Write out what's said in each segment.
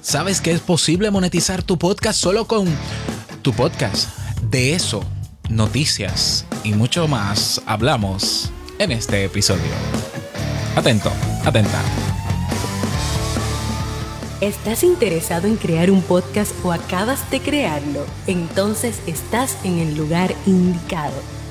¿Sabes que es posible monetizar tu podcast solo con tu podcast? De eso, noticias y mucho más hablamos en este episodio. Atento, atenta. ¿Estás interesado en crear un podcast o acabas de crearlo? Entonces estás en el lugar indicado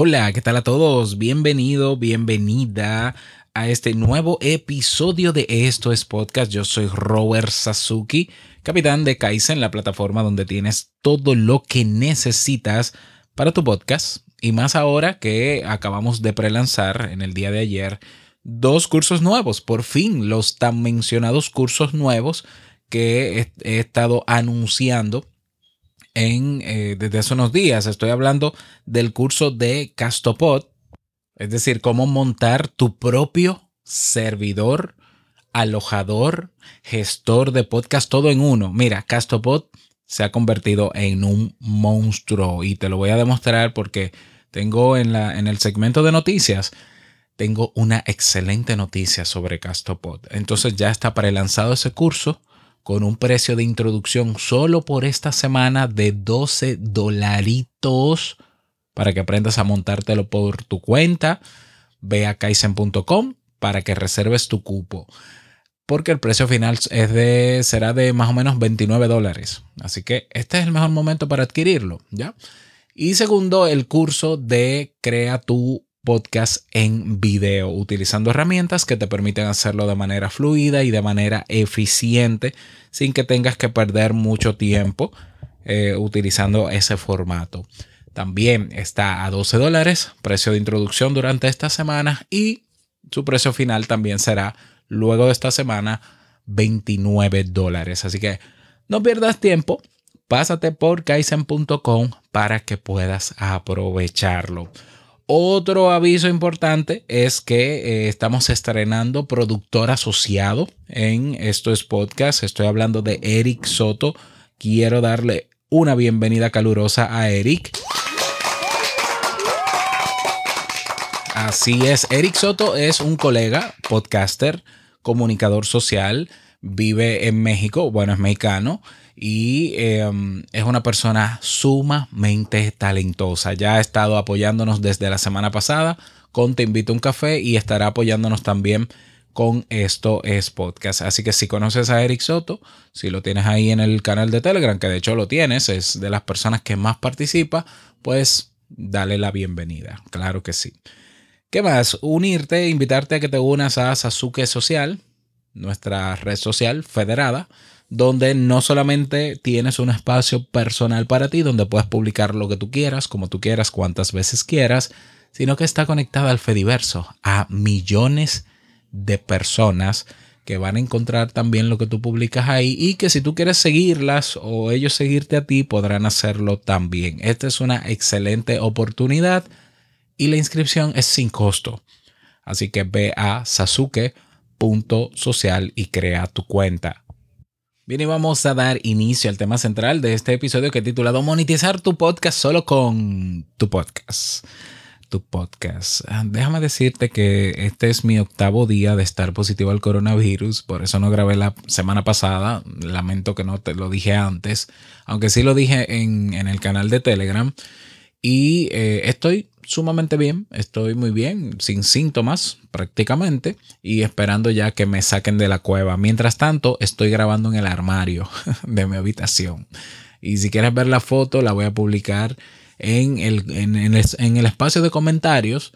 Hola, ¿qué tal a todos? Bienvenido, bienvenida a este nuevo episodio de Esto es Podcast. Yo soy Robert Sasuki, capitán de Kaizen, la plataforma donde tienes todo lo que necesitas para tu podcast. Y más ahora que acabamos de prelanzar en el día de ayer dos cursos nuevos, por fin los tan mencionados cursos nuevos que he, estado anunciando eh, desde hace unos días. Estoy hablando del curso de Castopod, es decir, cómo montar tu propio servidor, alojador, gestor de podcast, todo en uno. Mira, Castopod se ha convertido en un monstruo y te lo voy a demostrar porque tengo en, la, en el segmento de noticias, tengo una excelente noticia sobre Castopod. Entonces ya está prelanzado ese curso con un precio de introducción solo por esta semana de 12 dolaritos para que aprendas a montártelo por tu cuenta. Ve a kaizen.com para que reserves tu cupo. Porque el precio final es de, será de más o menos 29 dólares. Así que este es el mejor momento para adquirirlo. ¿ya? Y segundo, el curso de Crea tu podcast en video, utilizando herramientas que te permiten hacerlo de manera fluida y de manera eficiente, sin que tengas que perder mucho tiempo eh, utilizando ese formato. También está a 12 dólares, precio de introducción durante esta semana y su precio final también será luego de esta semana 29 dólares. Así que no pierdas tiempo, pásate por kaizen.com para que puedas aprovecharlo. Otro aviso importante es que eh, estamos estrenando productor asociado en estos podcasts. Estoy hablando de Eric Soto. Quiero darle una bienvenida calurosa a Eric. Así es, Eric Soto es un colega, podcaster, comunicador social, vive en México, bueno, es mexicano y em, es una persona sumamente talentosa. Ya ha estado apoyándonos desde la semana pasada con Te invito a un café y estará apoyándonos también con Esto es Podcast. Así que si conoces a Eric Soto, si lo tienes ahí en el canal de Telegram, que de hecho lo tienes, es de las personas que más participa, pues dale la bienvenida. Claro que sí. ¿Qué más? Unirte, invitarte a que te unas a Sasuke Social, nuestra red social federada donde no solamente tienes un espacio personal para ti, donde puedes publicar lo que tú quieras, como tú quieras, cuantas veces quieras, sino que está conectada al Fediverso, a millones de personas que van a encontrar también lo que tú publicas ahí y que si tú quieres seguirlas o ellos seguirte a ti, podrán hacerlo también. Esta es una excelente oportunidad y la inscripción es sin costo. Así que ve a sasuke.social y crea tu cuenta. Bien, y vamos a dar inicio al tema central de este episodio que he titulado Monetizar tu podcast solo con tu podcast. Tu podcast. Ah, déjame decirte que este es mi octavo día de estar positivo al coronavirus, por eso no grabé la semana pasada. Lamento que no te lo dije antes, aunque sí lo dije en, el canal de Telegram. Y eh, estoy sumamente bien, estoy muy bien, sin síntomas prácticamente y esperando ya que me saquen de la cueva. Mientras tanto, estoy grabando en el armario de mi habitación. Y si quieres ver la foto, la voy a publicar en el, en, el, espacio de comentarios.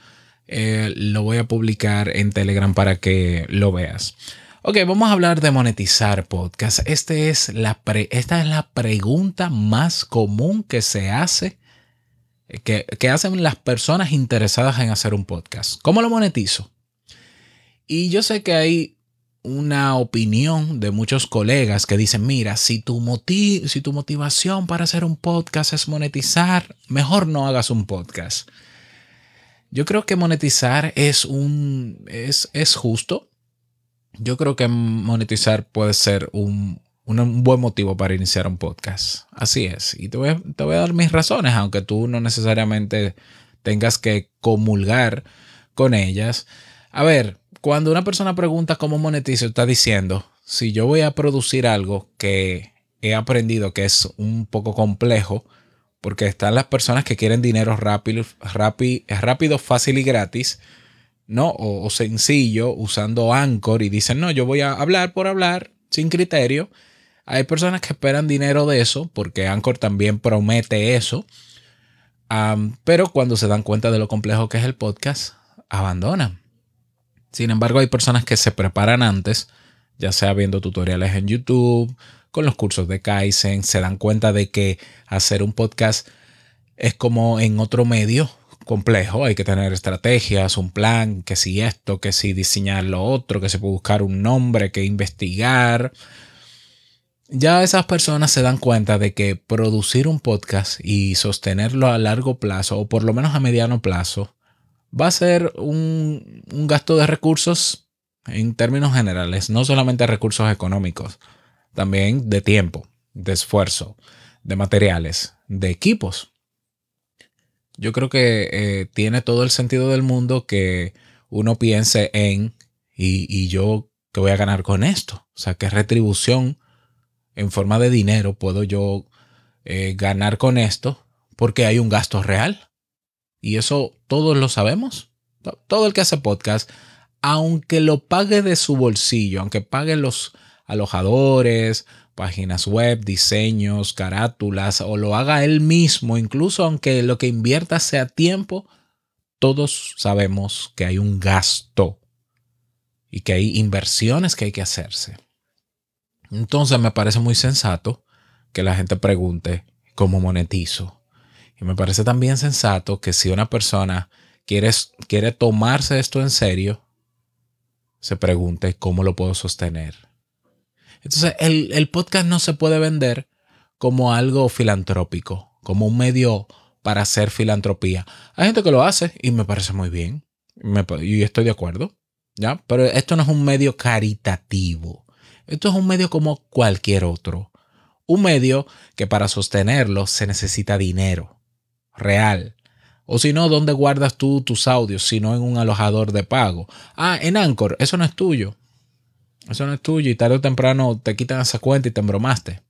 Eh, lo voy a publicar en Telegram para que lo veas. Ok, vamos a hablar de monetizar podcast. Este es la esta es la pregunta más común que se hace que, hacen las personas interesadas en hacer un podcast. ¿Cómo lo monetizo? Y yo sé que hay una opinión de muchos colegas que dicen, mira, si tu, si tu motivación para hacer un podcast es monetizar, mejor no hagas un podcast. Yo creo que monetizar es un es, es justo. Yo creo que monetizar puede ser un, un, buen motivo para iniciar un podcast. Así es. Y te voy, te voy a dar mis razones, aunque tú no necesariamente tengas que comulgar con ellas. A ver, cuando una persona pregunta cómo monetizo, está diciendo, si yo voy a producir algo que he aprendido que es un poco complejo, porque están las personas que quieren dinero rápido, rápido, rápido fácil y gratis, ¿no? O, o, sencillo, usando Anchor y dicen, no, yo voy a hablar por hablar, sin criterio. Hay personas que esperan dinero de eso, porque Anchor también promete eso. pero cuando se dan cuenta de lo complejo que es el podcast, abandonan. Sin embargo, hay personas que se preparan antes, ya sea viendo tutoriales en YouTube, con los cursos de Kaizen, se dan cuenta de que hacer un podcast es como en otro medio complejo, hay que tener estrategias, un plan, que si esto, que si diseñar lo otro, que se puede buscar un nombre, que investigar. Ya esas personas se dan cuenta de que producir un podcast y sostenerlo a largo plazo, o por lo menos a mediano plazo, va a ser un, gasto de recursos en términos generales, no solamente recursos económicos, también de tiempo, de esfuerzo, de materiales, de equipos. Yo creo que eh, tiene todo el sentido del mundo que uno piense en, y, yo, ¿qué voy a ganar con esto? O sea, ¿qué retribución en forma de dinero puedo yo eh, ganar con esto? Porque hay un gasto real. Y eso todos lo sabemos. Todo el que hace podcast, aunque lo pague de su bolsillo, aunque pague los alojadores, páginas web, diseños, carátulas, o lo haga él mismo, incluso aunque lo que invierta sea tiempo, todos sabemos que hay un gasto y que hay inversiones que hay que hacerse. Entonces me parece muy sensato que la gente pregunte cómo monetizo. Y me parece también sensato que si una persona quiere, quiere tomarse esto en serio, se pregunte cómo lo puedo sostener. Entonces, el, el podcast no se puede vender como algo filantrópico, como un medio para hacer filantropía. Hay gente que lo hace y me parece muy bien. y estoy de acuerdo. ¿ya? Pero esto no es un medio caritativo. Esto es un medio como cualquier otro. Un medio que para sostenerlo se necesita dinero real. O si no, ¿dónde guardas tú tus audios? Si no en un alojador de pago. Ah, en Anchor, eso no es tuyo. Eso no es tuyo y tarde o temprano te quitan esa cuenta y te embromaste.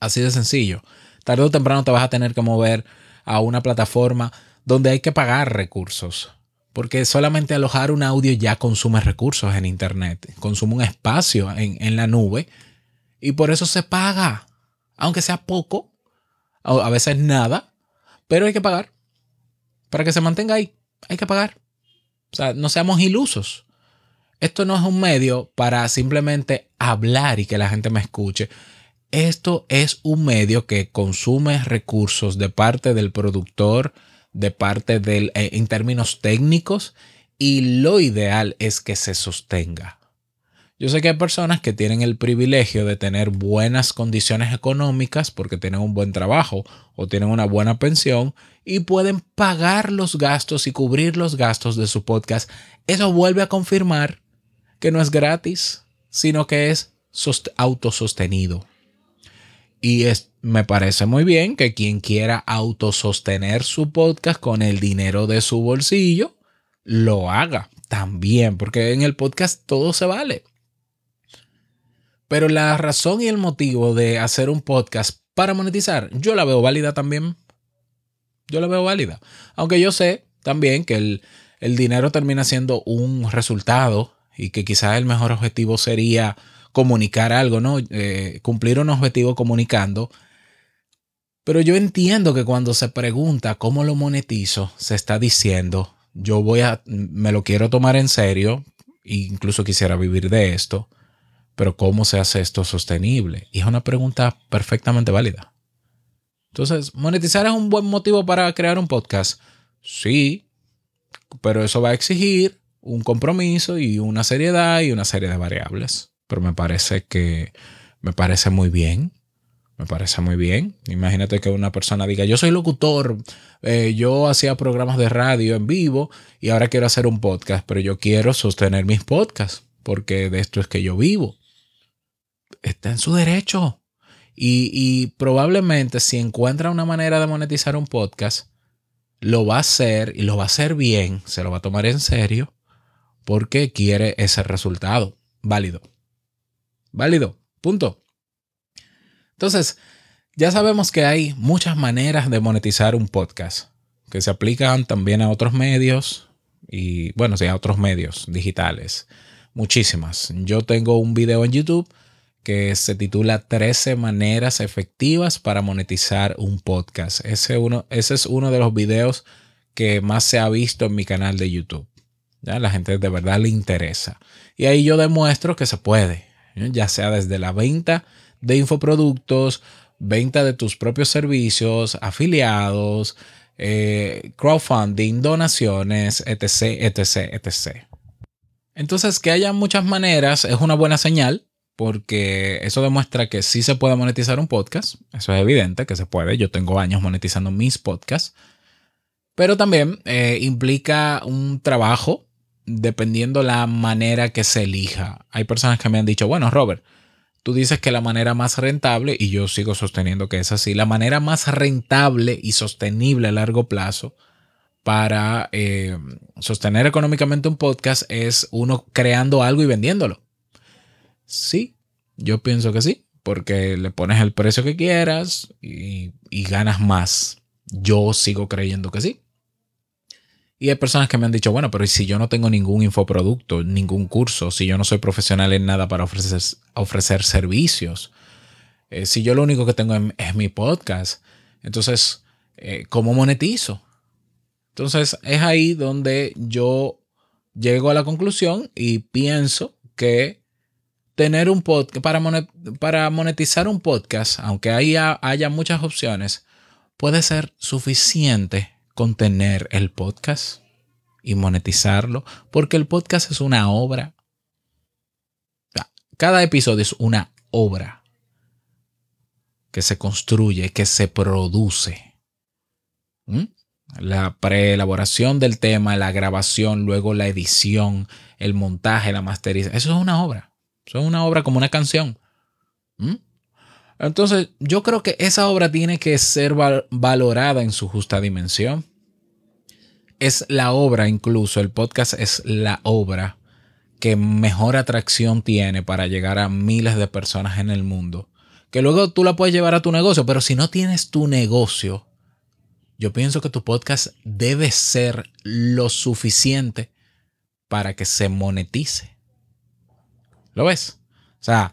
Así de sencillo. Tarde o temprano te vas a tener que mover a una plataforma donde hay que pagar recursos. Porque solamente alojar un audio ya consume recursos en Internet. Consume un espacio en, en la nube. Y por eso se paga. Aunque sea poco. A veces nada pero hay que pagar. Para que se mantenga ahí, hay que pagar. O sea, no seamos ilusos. Esto no es un medio para simplemente hablar y que la gente me escuche. Esto es un medio que consume recursos de parte del productor, de parte del, eh, en términos técnicos, y lo ideal es que se sostenga. Yo sé que hay personas que tienen el privilegio de tener buenas condiciones económicas porque tienen un buen trabajo o tienen una buena pensión y pueden pagar los gastos y cubrir los gastos de su podcast. Eso vuelve a confirmar que no es gratis, sino que es autosostenido. Y me parece muy bien que quien quiera autosostener su podcast con el dinero de su bolsillo, lo haga también, porque en el podcast todo se vale. Pero la razón y el motivo de hacer un podcast para monetizar, yo la veo válida también. Yo la veo válida. Aunque yo sé también que el, dinero termina siendo un resultado y que quizás el mejor objetivo sería comunicar algo, ¿no? Eh, cumplir un objetivo comunicando. Pero yo entiendo que cuando se pregunta cómo lo monetizo, se está diciendo, yo voy a, me lo quiero tomar en serio, incluso quisiera vivir de esto pero ¿cómo se hace esto sostenible? Y es una pregunta perfectamente válida. Entonces, ¿monetizar es un buen motivo para crear un podcast? Sí, pero eso va a exigir un compromiso y una seriedad y una serie de variables. Pero me parece que me parece muy bien. Me parece muy bien. Imagínate que una persona diga, yo soy locutor, eh, yo hacía programas de radio en vivo y ahora quiero hacer un podcast, pero yo quiero sostener mis podcasts porque de esto es que yo vivo. Está en su derecho. Y, y probablemente si encuentra una manera de monetizar un podcast, lo va a hacer y lo va a hacer bien, se lo va a tomar en serio porque quiere ese resultado. Válido. Válido. Punto. Entonces, ya sabemos que hay muchas maneras de monetizar un podcast que se aplican también a otros medios y, bueno, sí, a otros medios digitales. Muchísimas. Yo tengo un video en YouTube que se titula 13 maneras efectivas para monetizar un podcast. Ese, uno, ese es uno de los videos que más se ha visto en mi canal de YouTube. ¿Ya? La gente de verdad le interesa. Y ahí yo demuestro que se puede, ya sea desde la venta de infoproductos, venta de tus propios servicios, afiliados, eh, crowdfunding, donaciones, etc., etc., etc. Entonces, que haya muchas maneras es una buena señal porque eso demuestra que sí se puede monetizar un podcast. Eso es evidente que se puede. Yo tengo años monetizando mis podcasts. Pero también eh, implica un trabajo dependiendo la manera que se elija. Hay personas que me han dicho, bueno, Robert, tú dices que la manera más rentable, y yo sigo sosteniendo que es así, la manera más rentable y sostenible a largo plazo para eh, sostener económicamente un podcast es uno creando algo y vendiéndolo. Sí, yo pienso que sí, porque le pones el precio que quieras y, y ganas más. Yo sigo creyendo que sí. Y hay personas que me han dicho, bueno, pero si yo no tengo ningún infoproducto, ningún curso, si yo no soy profesional en nada para ofrecer, ofrecer servicios, eh, si yo lo único que tengo es, mi podcast, entonces, eh, ¿cómo monetizo? Entonces, es ahí donde yo llego a la conclusión y pienso que tener un podcast, para, para monetizar un podcast, aunque haya, haya muchas opciones, puede ser suficiente con tener el podcast y monetizarlo, porque el podcast es una obra. Cada episodio es una obra que se construye, que se produce. ¿Mm? La preelaboración del tema, la grabación, luego la edición, el montaje, la masterización. Eso es una obra. Eso es una obra como una canción. ¿Mm? Entonces, yo creo que esa obra tiene que ser valorada en su justa dimensión. Es la obra, incluso el podcast es la obra que mejor atracción tiene para llegar a miles de personas en el mundo. Que luego tú la puedes llevar a tu negocio, pero si no tienes tu negocio, yo pienso que tu podcast debe ser lo suficiente para que se monetice. ¿Lo ves? O sea,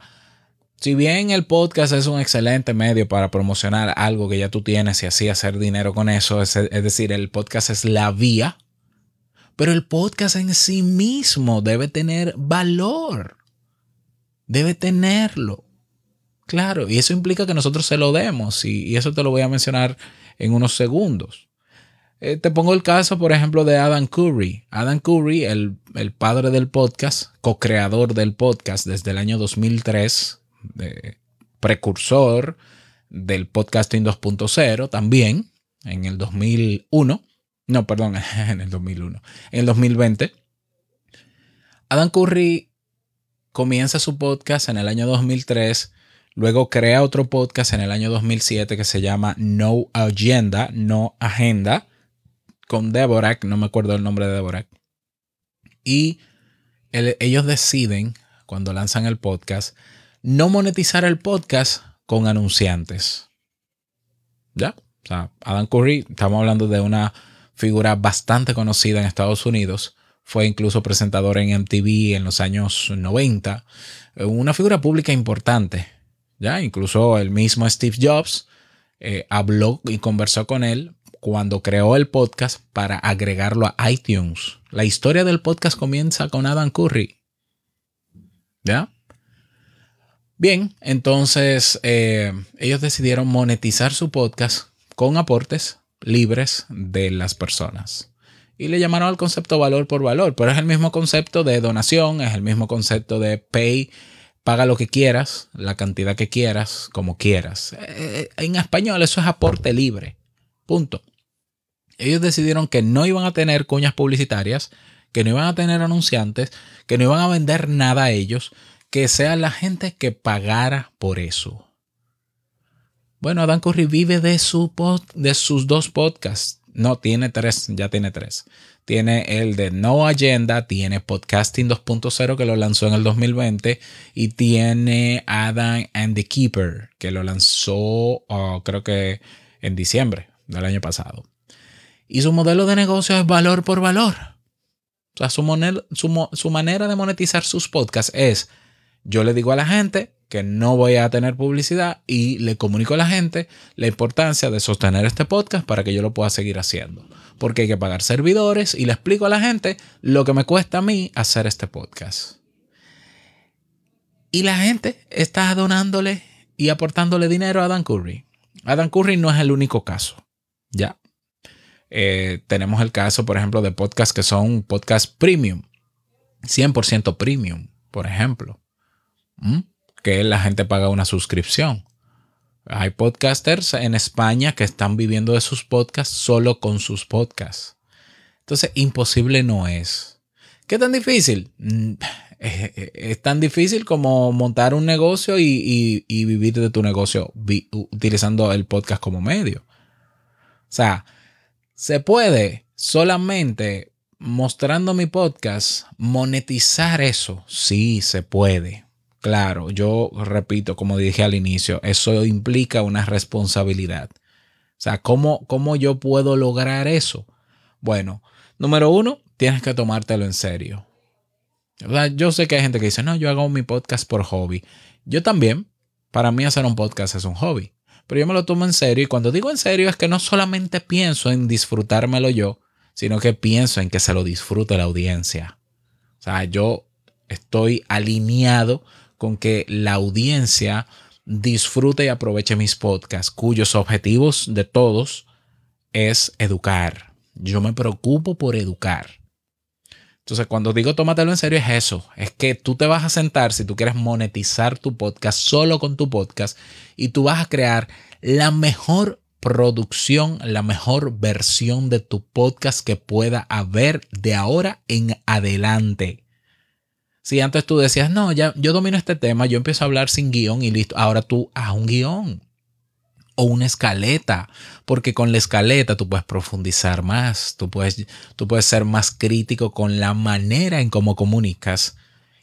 si bien el podcast es un excelente medio para promocionar algo que ya tú tienes y así hacer dinero con eso, es, decir, el podcast es la vía, pero el podcast en sí mismo debe tener valor. Debe tenerlo. Claro, y eso implica que nosotros se lo demos y, eso te lo voy a mencionar en unos segundos. Eh, te pongo el caso, por ejemplo, de Adam Curry. Adam Curry, el, el padre del podcast, co-creador del podcast desde el año 2003, de precursor del podcasting 2.0 también en el 2001. No, perdón, en el 2001. En el 2020. Adam Curry comienza su podcast en el año 2003. Luego crea otro podcast en el año 2007 que se llama No Agenda, No Agenda, con Deborah, no me acuerdo el nombre de Deborah. Y ellos deciden, cuando lanzan el podcast, no monetizar el podcast con anunciantes. ¿Ya? O sea, Adam Curry, estamos hablando de una figura bastante conocida en Estados Unidos. Fue incluso presentador en MTV en los años 90. Una figura pública importante. ¿Ya? Incluso el mismo Steve Jobs eh, habló y conversó con él cuando creó el podcast para agregarlo a iTunes. La historia del podcast comienza con Adam Curry. ¿Ya? Bien, entonces eh, ellos decidieron monetizar su podcast con aportes libres de las personas. Y le llamaron al concepto valor por valor, pero es el mismo concepto de donación, es el mismo concepto de pay, paga lo que quieras, la cantidad que quieras, como quieras. Eh, en español eso es aporte libre. Punto. Ellos decidieron que no iban a tener cuñas publicitarias, que no iban a tener anunciantes, que no iban a vender nada a ellos, que sea la gente que pagara por eso. Bueno, Adam Curry vive de, su de sus dos podcasts. No, tiene tres, ya tiene tres. Tiene el de No Agenda, tiene Podcasting 2.0 que lo lanzó en el 2020 y tiene Adam and the Keeper que lo lanzó oh, creo que en diciembre del año pasado. Y su modelo de negocio es valor por valor. O sea, su manera de monetizar sus podcasts es, yo le digo a la gente, que no voy a tener publicidad y le comunico a la gente la importancia de sostener este podcast para que yo lo pueda seguir haciendo. Porque hay que pagar servidores y le explico a la gente lo que me cuesta a mí hacer este podcast. Y la gente está donándole y aportándole dinero a Dan Curry. Adam Curry no es el único caso. Ya. Eh, tenemos el caso, por ejemplo, de podcasts que son podcast premium. 100% premium, por ejemplo. ¿Mm? que la gente paga una suscripción. Hay podcasters en España que están viviendo de sus podcasts solo con sus podcasts. Entonces, imposible no es. ¿Qué tan difícil? Mm, es tan difícil como montar un negocio y, vivir de tu negocio utilizando el podcast como medio. O sea, se puede solamente mostrando mi podcast monetizar eso. Sí, se puede. Claro, yo repito, como dije al inicio, eso implica una responsabilidad. O sea, ¿cómo, cómo yo puedo lograr eso? Bueno, número uno, tienes que tomártelo en serio. Yo sé que hay gente que dice, no, yo hago mi podcast por hobby. Yo también, para mí hacer un podcast es un hobby. Pero yo me lo tomo en serio y cuando digo en serio es que no solamente pienso en disfrutármelo yo, sino que pienso en que se lo disfrute la audiencia. O sea, yo estoy alineado con que la audiencia disfrute y aproveche mis podcasts, cuyos objetivos de todos es educar. Yo me preocupo por educar. Entonces, cuando digo tómatelo en serio, es eso. Es que tú te vas a sentar si tú quieres monetizar tu podcast solo con tu podcast y tú vas a crear la mejor producción, la mejor versión de tu podcast que pueda haber de ahora en adelante. Si antes tú decías, no, ya yo domino este tema, yo empiezo a hablar sin guion y listo. Ahora tú haz un guion o una escaleta, porque con la escaleta tú puedes profundizar más, tú puedes, tú puedes ser más crítico con la manera en cómo comunicas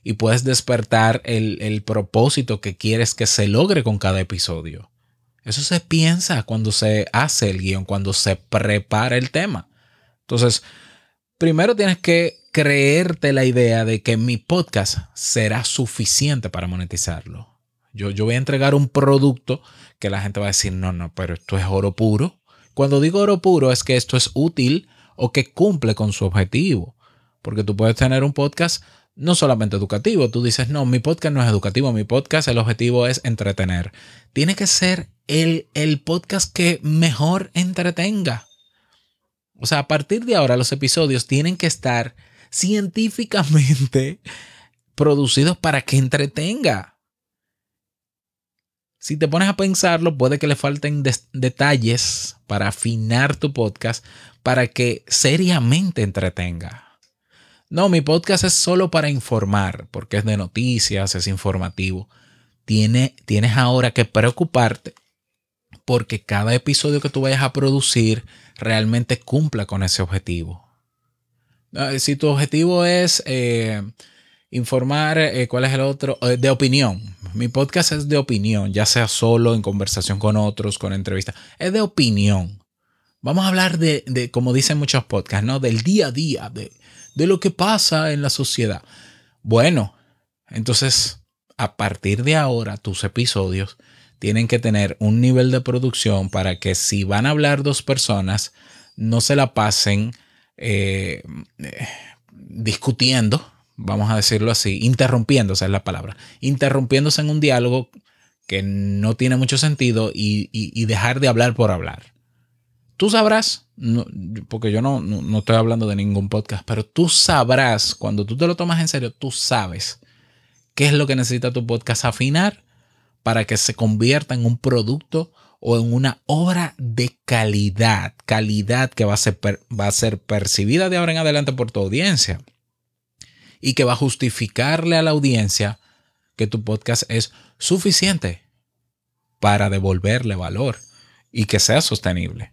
y puedes despertar el, el propósito que quieres que se logre con cada episodio. Eso se piensa cuando se hace el guion, cuando se prepara el tema. Entonces, primero tienes que creerte la idea de que mi podcast será suficiente para monetizarlo. Yo, yo voy a entregar un producto que la gente va a decir, no, no, pero esto es oro puro. Cuando digo oro puro es que esto es útil o que cumple con su objetivo. Porque tú puedes tener un podcast no solamente educativo. Tú dices, no, mi podcast no es educativo, mi podcast, el objetivo es entretener. Tiene que ser el, el podcast que mejor entretenga. O sea, a partir de ahora los episodios tienen que estar científicamente producidos para que entretenga. Si te pones a pensarlo, puede que le falten detalles para afinar tu podcast para que seriamente entretenga. No, mi podcast es solo para informar, porque es de noticias, es informativo. Tiene, tienes ahora que preocuparte porque cada episodio que tú vayas a producir realmente cumpla con ese objetivo. Ah, si tu objetivo es eh, informar, eh, ¿cuál es el otro? Eh, de opinión. Mi podcast es de opinión, ya sea solo, en conversación con otros, con entrevistas. Es de opinión. Vamos a hablar de, de como dicen muchos podcasts, ¿no? Del día a día, de, de lo que pasa en la sociedad. Bueno, entonces, a partir de ahora, tus episodios tienen que tener un nivel de producción para que si van a hablar dos personas, no se la pasen eh, discutiendo, vamos a decirlo así, interrumpiéndose es la palabra, interrumpiéndose en un diálogo que no tiene mucho sentido y, dejar de hablar por hablar. tú sabrás, porque yo no, no, estoy hablando de ningún podcast, pero tú sabrás, cuando tú te lo tomas en serio, tú sabes qué es lo que necesita tu podcast afinar para que se convierta en un producto o en una obra de calidad, calidad que va a ser, va a ser percibida de ahora en adelante por tu audiencia y que va a justificarle a la audiencia que tu podcast es suficiente para devolverle valor y que sea sostenible.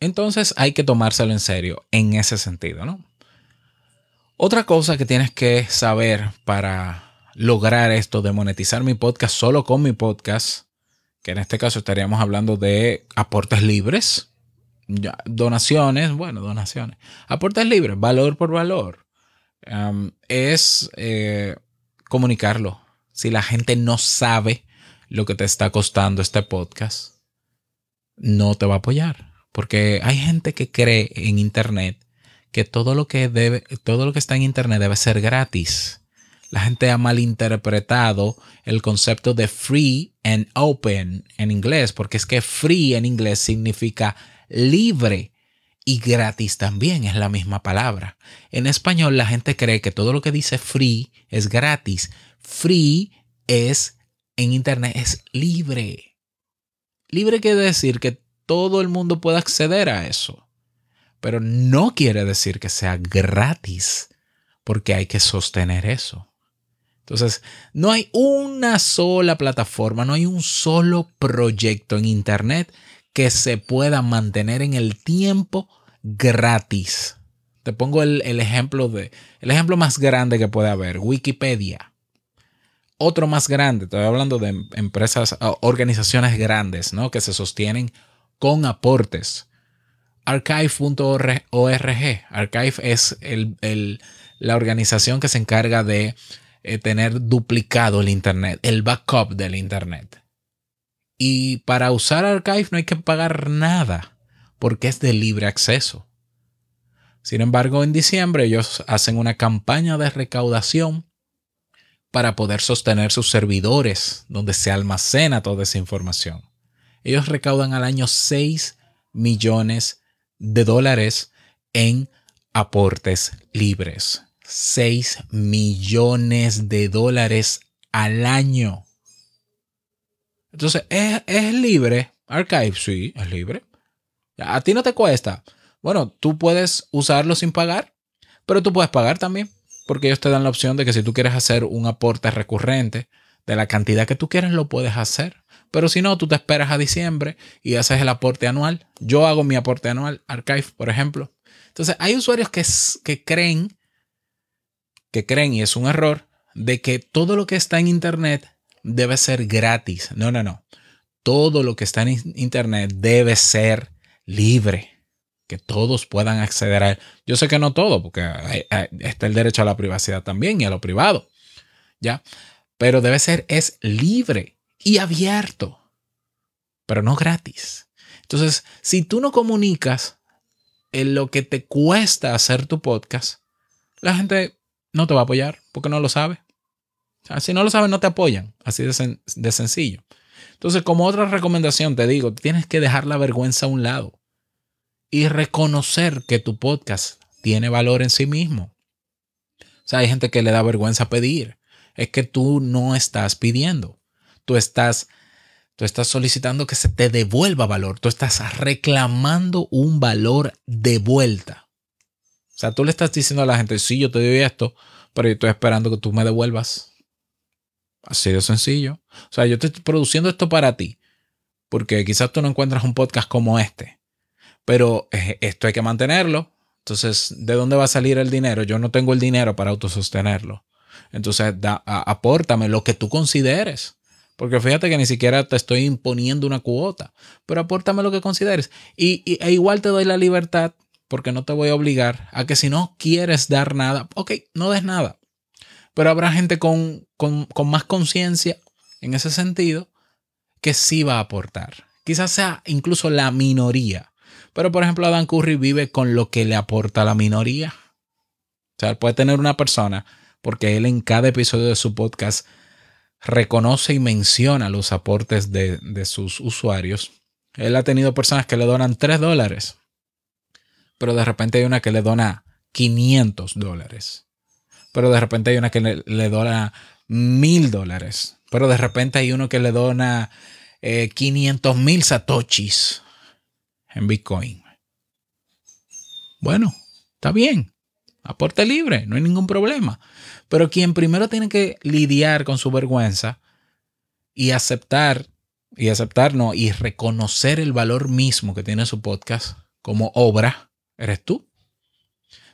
Entonces hay que tomárselo en serio en ese sentido, ¿no? Otra cosa que tienes que saber para lograr esto de monetizar mi podcast solo con mi podcast, que en este caso estaríamos hablando de aportes libres, donaciones, bueno, donaciones, aportes libres, valor por valor, es eh, comunicarlo. Si la gente no sabe lo que te está costando este podcast, no te va a apoyar. Porque hay gente que cree en Internet que todo lo que debe, todo lo que está en Internet debe ser gratis. La gente ha malinterpretado el concepto de free and open en inglés, porque es que free en inglés significa libre y gratis también es la misma palabra. En español la gente cree que todo lo que dice free es gratis. Free es en Internet es libre. Libre quiere decir que todo el mundo puede acceder a eso. Pero no quiere decir que sea gratis, porque hay que sostener eso. Entonces, no hay una sola plataforma, no hay un solo proyecto en Internet que se pueda mantener en el tiempo gratis. Te pongo el, ejemplo de el ejemplo más grande que puede haber, Wikipedia. Otro más grande, estoy hablando de empresas, organizaciones grandes, ¿no? Que se sostienen con aportes. Archive.org. Archive es la organización que se encarga de eh, tener duplicado el Internet, el backup del Internet. Y para usar Archive no hay que pagar nada porque es de libre acceso. Sin embargo, en diciembre ellos hacen una campaña de recaudación para poder sostener sus servidores donde se almacena toda esa información. Ellos recaudan al año 6 millones de dólares en aportes libres. 6 millones de dólares al año. Entonces, ¿es, ¿es, libre? Archive, sí, es libre. A ti no te cuesta. Bueno, tú puedes usarlo sin pagar, pero tú puedes pagar también, porque ellos te dan la opción de que si tú quieres hacer un aporte recurrente de la cantidad que tú quieras, lo puedes hacer. Pero si no, tú te esperas a diciembre y haces el aporte anual. Yo hago mi aporte anual, Archive, por ejemplo. Entonces, hay usuarios que, que creen, creen, y es un error, de que todo lo que está en Internet debe ser gratis. No, no, no. Todo lo que está en Internet debe ser libre. Que todos puedan acceder a él. Yo sé que no todo, porque está el derecho a la privacidad también y a lo privado. ¿Ya? Pero debe ser, es libre y abierto, pero no gratis. Entonces, si tú no comunicas en lo que te cuesta hacer tu podcast, la gente no te va a apoyar porque no lo sabe. si no lo saben, no te apoyan. Así de, de sencillo. Entonces, como otra recomendación, te digo, tienes que dejar la vergüenza a un lado y reconocer que tu podcast tiene valor en sí mismo. O sea, hay gente que le da vergüenza pedir. Es que tú no estás pidiendo tú estás, tú estás solicitando que se te devuelva valor, tú estás reclamando un valor de vuelta. O sea, tú le estás diciendo a la gente, sí, yo te doy esto, pero yo estoy esperando que tú me devuelvas. Así de sencillo. O sea, yo estoy produciendo esto para ti, porque quizás tú no encuentras un podcast como este, pero eh, esto hay que mantenerlo. Entonces, ¿de dónde va a salir el dinero? Yo no tengo el dinero para autosostenerlo. Entonces, da, apórtame lo que tú consideres. Porque fíjate que ni siquiera te estoy imponiendo una cuota, pero apórtame lo que consideres. Y, e igual te doy la libertad, porque no te voy a obligar a que si no quieres dar nada, ok, no des nada. Pero habrá gente con, con, más conciencia en ese sentido que sí va a aportar. Quizás sea incluso la minoría. Pero por ejemplo, Adam Curry vive con lo que le aporta la minoría. O sea, puede tener una persona, porque él en cada episodio de su podcast reconoce y menciona los aportes de, sus usuarios. Él ha tenido personas que le donan 3 dólares, pero de repente hay una que le dona 500 dólares, pero de repente hay una que le, dona 1000 dólares, pero de repente hay uno que le dona 500 eh, mil satoshis en Bitcoin. Bueno, está bien. Aporte libre, no hay ningún problema. Pero quien primero tiene que lidiar con su vergüenza y aceptar, y aceptar, no, y reconocer el valor mismo que tiene su podcast como obra, eres tú.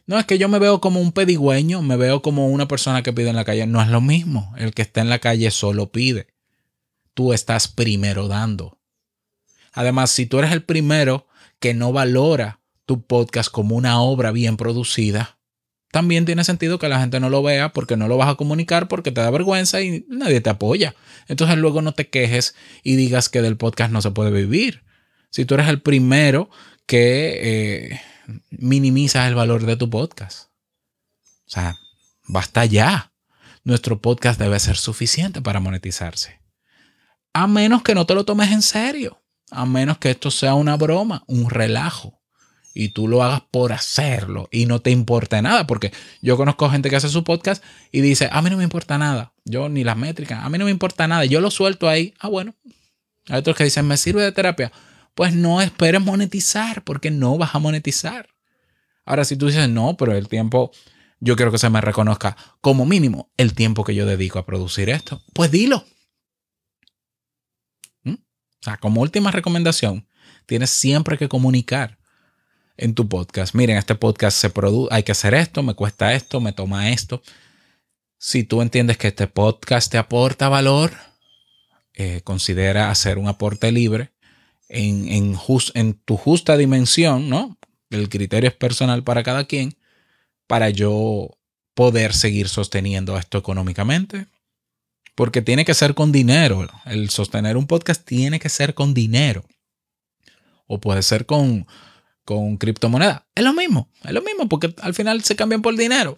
No es que yo me veo como un pedigüeño, me veo como una persona que pide en la calle. No es lo mismo. El que está en la calle solo pide. Tú estás primero dando. Además, si tú eres el primero que no valora tu podcast como una obra bien producida, también tiene sentido que la gente no lo vea porque no lo vas a comunicar porque te da vergüenza y nadie te apoya. Entonces luego no te quejes y digas que del podcast no se puede vivir. Si tú eres el primero que eh, minimizas el valor de tu podcast. O sea, basta ya. Nuestro podcast debe ser suficiente para monetizarse. A menos que no te lo tomes en serio. A menos que esto sea una broma, un relajo y tú lo hagas por hacerlo y no te importa nada, porque yo conozco gente que hace su podcast y dice, a mí no me importa nada, yo ni las métricas, a mí no me importa nada, yo lo suelto ahí, ah bueno. Hay otros que dicen, me sirve de terapia. Pues no esperes monetizar, porque no vas a monetizar. Ahora, si tú dices, no, pero el tiempo, yo quiero que se me reconozca como mínimo el tiempo que yo dedico a producir esto, pues dilo. ¿Mm? O sea, como última recomendación, tienes siempre que comunicar en tu podcast. Miren, este podcast se produce, hay que hacer esto, me cuesta esto, me toma esto. Si tú entiendes que este podcast te aporta valor, eh, considera hacer un aporte libre en, en, tu justa dimensión, ¿no? El criterio es personal para cada quien, para yo poder seguir sosteniendo esto económicamente. Porque tiene que ser con dinero. El sostener un podcast tiene que ser con dinero. O puede ser con, con criptomoneda. Es lo mismo, es lo mismo, porque al final se cambian por dinero.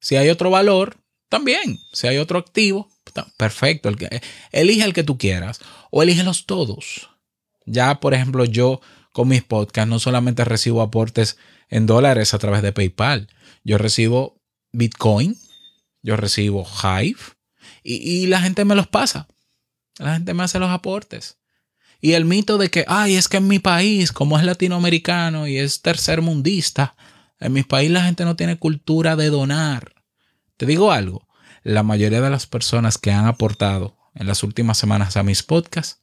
Si hay otro valor, también. Si hay otro activo, perfecto. El que, elige el que tú quieras o elígelos todos. Ya, por ejemplo, yo con mis podcasts no solamente recibo aportes en dólares a través de PayPal, yo recibo Bitcoin, yo recibo Hive y, la gente me los pasa. La gente me hace los aportes. Y el mito de que, ay, es que en mi país, como es latinoamericano y es tercermundista, en mi país la gente no tiene cultura de donar. Te digo algo, la mayoría de las personas que han aportado en las últimas semanas a mis podcasts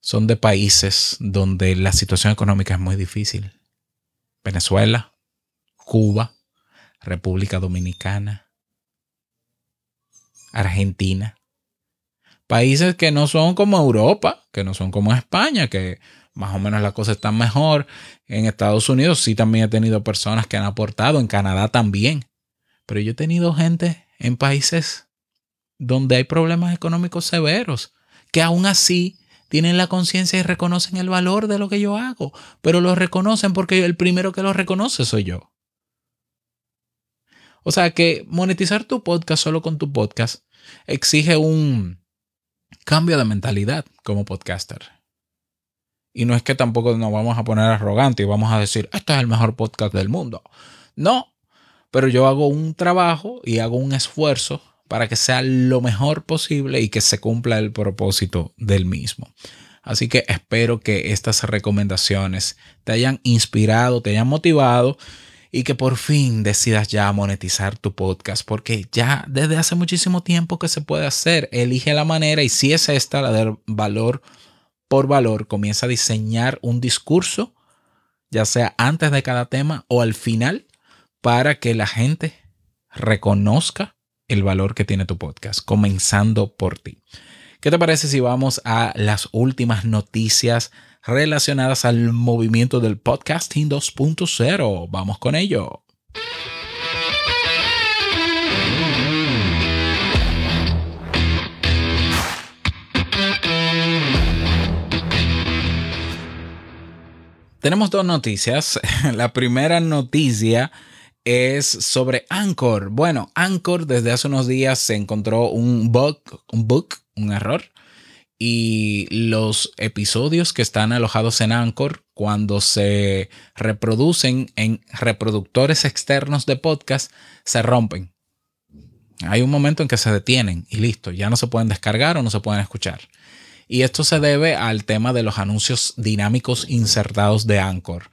son de países donde la situación económica es muy difícil. Venezuela, Cuba, República Dominicana, Argentina. Países que no son como Europa, que no son como España, que más o menos las cosas están mejor. En Estados Unidos sí también he tenido personas que han aportado, en Canadá también. Pero yo he tenido gente en países donde hay problemas económicos severos, que aún así tienen la conciencia y reconocen el valor de lo que yo hago, pero lo reconocen porque el primero que lo reconoce soy yo. O sea que monetizar tu podcast solo con tu podcast exige un, cambio de mentalidad como podcaster. Y no es que tampoco nos vamos a poner arrogantes y vamos a decir, este es el mejor podcast del mundo. No, pero yo hago un trabajo y hago un esfuerzo para que sea lo mejor posible y que se cumpla el propósito del mismo. Así que espero que estas recomendaciones te hayan inspirado, te hayan motivado y que por fin decidas ya monetizar tu podcast, porque ya desde hace muchísimo tiempo que se puede hacer. Elige la manera y si es esta, la de valor por valor, comienza a diseñar un discurso, ya sea antes de cada tema o al final, para que la gente reconozca el valor que tiene tu podcast, comenzando por ti. ¿Qué te parece si vamos a las últimas noticias relacionadas al movimiento del podcasting 2.0. Vamos con ello. Tenemos dos noticias. La primera noticia es sobre Anchor. Bueno, Anchor desde hace unos días se encontró un bug, un bug, un error y los episodios que están alojados en Anchor, cuando se reproducen en reproductores externos de podcast, se rompen. Hay un momento en que se detienen y listo, ya no se pueden descargar o no se pueden escuchar. Y esto se debe al tema de los anuncios dinámicos insertados de Anchor.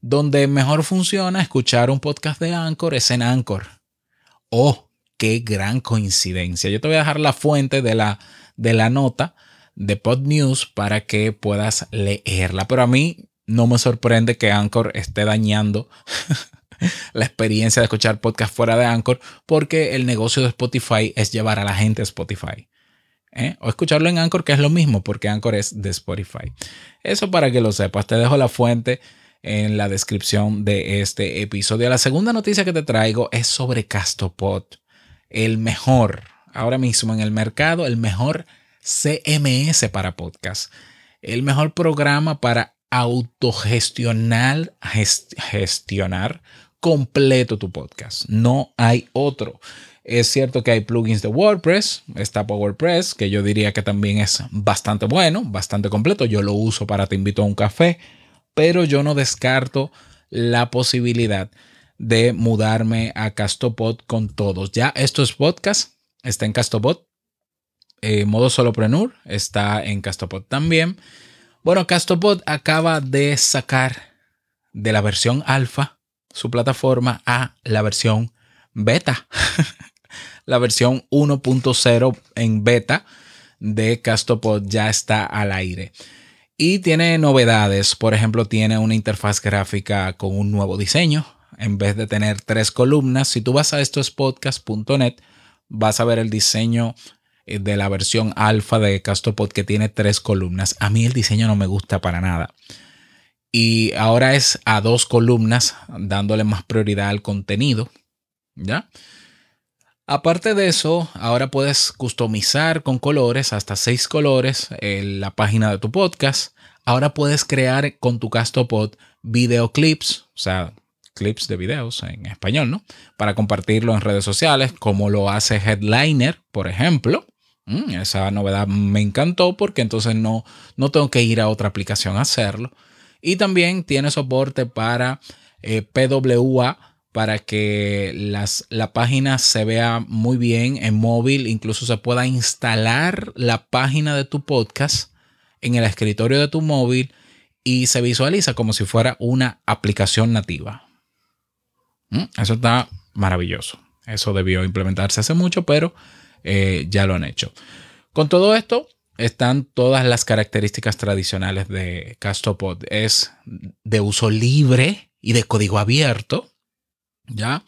Donde mejor funciona escuchar un podcast de Anchor es en Anchor. Oh, qué gran coincidencia. Yo te voy a dejar la fuente de la, de la nota de Pod News para que puedas leerla. Pero a mí no me sorprende que Anchor esté dañando la experiencia de escuchar podcast fuera de Anchor porque el negocio de Spotify es llevar a la gente a Spotify. ¿eh? O escucharlo en Anchor, que es lo mismo porque Anchor es de Spotify. Eso para que lo sepas. Te dejo la fuente en la descripción de este episodio. La segunda noticia que te traigo es sobre Castopod. El mejor, ahora mismo en el mercado, el mejor CMS para podcast. El mejor programa para autogestionar gestionar completo tu podcast. No hay otro. Es cierto que hay plugins de WordPress, está PowerPress, que yo diría que también es bastante bueno, bastante completo. Yo lo uso para te invito a un café, pero yo no descarto la posibilidad de mudarme a Castopod con todos. Ya esto es podcast, está en Castopod. Eh, modo solopreneur está en Castopod también. Bueno, Castopod acaba de sacar de la versión alfa su plataforma a la versión beta. la versión 1.0 en beta de Castopod ya está al aire. Y tiene novedades. Por ejemplo, tiene una interfaz gráfica con un nuevo diseño. En vez de tener tres columnas, si tú vas a estospodcast.net, vas a ver el diseño eh, de la versión alfa de Castopod que tiene tres columnas. A mí el diseño no me gusta para nada. Y ahora es a dos columnas, dándole más prioridad al contenido. ¿Ya? Aparte de eso, ahora puedes customizar con colores, hasta seis colores, en la página de tu podcast. Ahora puedes crear con tu Castopod videoclips, o sea, clips de videos en español, ¿no? Para compartirlo en redes sociales, como lo hace Headliner, por ejemplo. Mm, esa novedad me encantó porque entonces no, no tengo que ir a otra aplicación a hacerlo. Y también tiene soporte para eh, PWA para que las, la página se vea muy bien en móvil, incluso se pueda instalar la página de tu podcast en el escritorio de tu móvil y se visualiza como si fuera una aplicación nativa. Mm, eso está maravilloso. Eso debió implementarse hace mucho, pero eh, ya lo han hecho. Con todo esto, están todas las características tradicionales de Castopod. Es de uso libre y de código abierto. ¿Ya?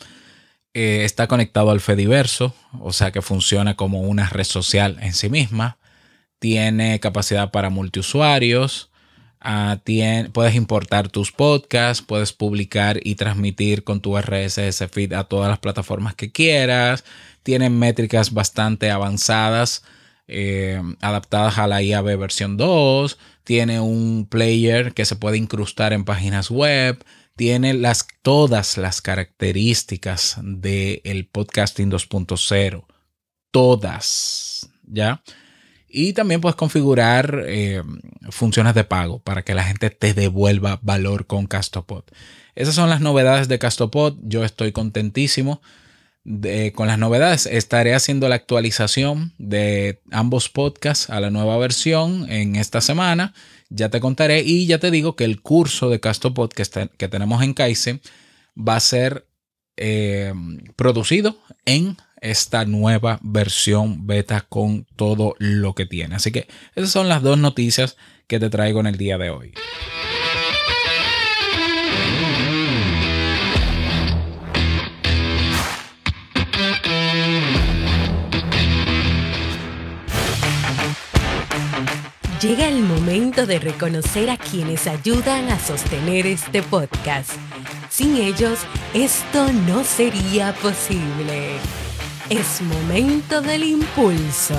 Eh, está conectado al Fediverso, o sea que funciona como una red social en sí misma. Tiene capacidad para multiusuarios. Uh, puedes importar tus podcasts, puedes publicar y transmitir con tu RSS feed a todas las plataformas que quieras. Tienen métricas bastante avanzadas eh, adaptadas a la IAB versión 2, tiene un player que se puede incrustar en páginas web, tiene las, todas las características del podcasting 2.0, todas, ¿ya? Y también puedes configurar eh, funciones de pago para que la gente te devuelva valor con Castopod. Esas son las novedades de Castopod. Yo estoy contentísimo con las novedades. Estaré haciendo la actualización de ambos podcasts a la nueva versión en esta semana. Ya te contaré y ya te digo que el curso de Castopod que, que tenemos en Kaizen va a ser eh, producido en esta nueva versión beta con todo lo que tiene. Así que esas son las dos noticias que te traigo en el día de hoy. Llega el momento de reconocer a quienes ayudan a sostener este podcast. Sin ellos, esto no sería posible. Es momento del impulso.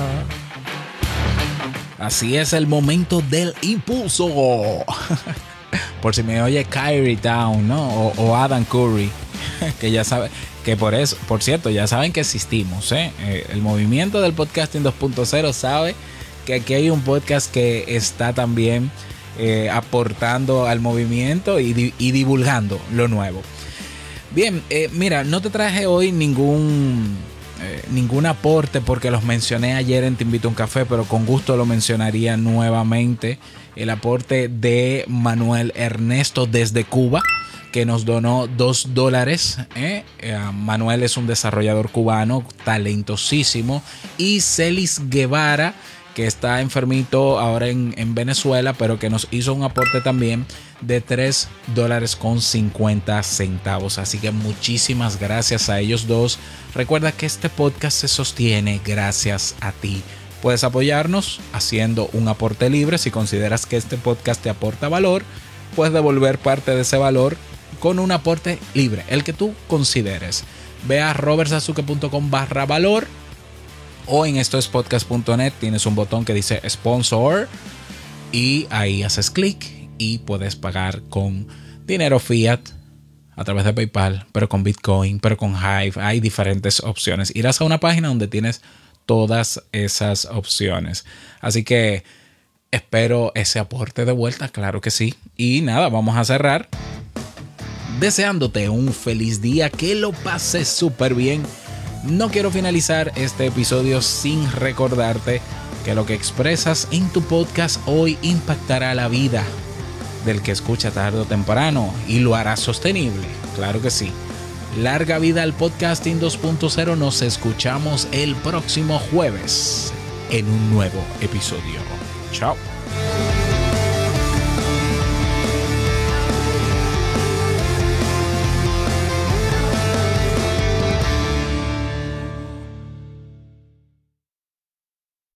Así es el momento del impulso. por si me oye Kyrie Town, ¿no? O, Adam Curry, que ya sabe, que por eso, por cierto, ya saben que existimos, ¿eh? eh el movimiento del podcasting 2.0 sabe que aquí hay un podcast que está también eh, aportando al movimiento y, divulgando lo nuevo. Bien, eh, mira, no te traje hoy ningún, eh, ningún aporte porque los mencioné ayer en Te invito a un café, pero con gusto lo mencionaría nuevamente. El aporte de Manuel Ernesto desde Cuba que nos donó dos dólares. Manuel es un desarrollador cubano talentosísimo. Y Celis Guevara que está enfermito ahora en, Venezuela, pero que nos hizo un aporte también de 3 dólares con 50 centavos. Así que muchísimas gracias a ellos dos. Recuerda que este podcast se sostiene gracias a ti. Puedes apoyarnos haciendo un aporte libre. Si consideras que este podcast te aporta valor, puedes devolver parte de ese valor con un aporte libre, el que tú consideres. Ve a robertsazuke.com barra valor o en estoespodcast.net tienes un botón que dice sponsor y ahí haces clic y puedes pagar con dinero fiat a través de PayPal, pero con Bitcoin, pero con Hive. Hay diferentes opciones. Irás a una página donde tienes todas esas opciones. Así que espero ese aporte de vuelta, claro que sí. Y nada, vamos a cerrar deseándote un feliz día, que lo pases súper bien no quiero finalizar este episodio sin recordarte que lo que expresas en tu podcast hoy impactará la vida del que escucha tarde o temprano y lo hará sostenible. Claro que sí. Larga vida al podcasting 2.0. Nos escuchamos el próximo jueves en un nuevo episodio. Chao.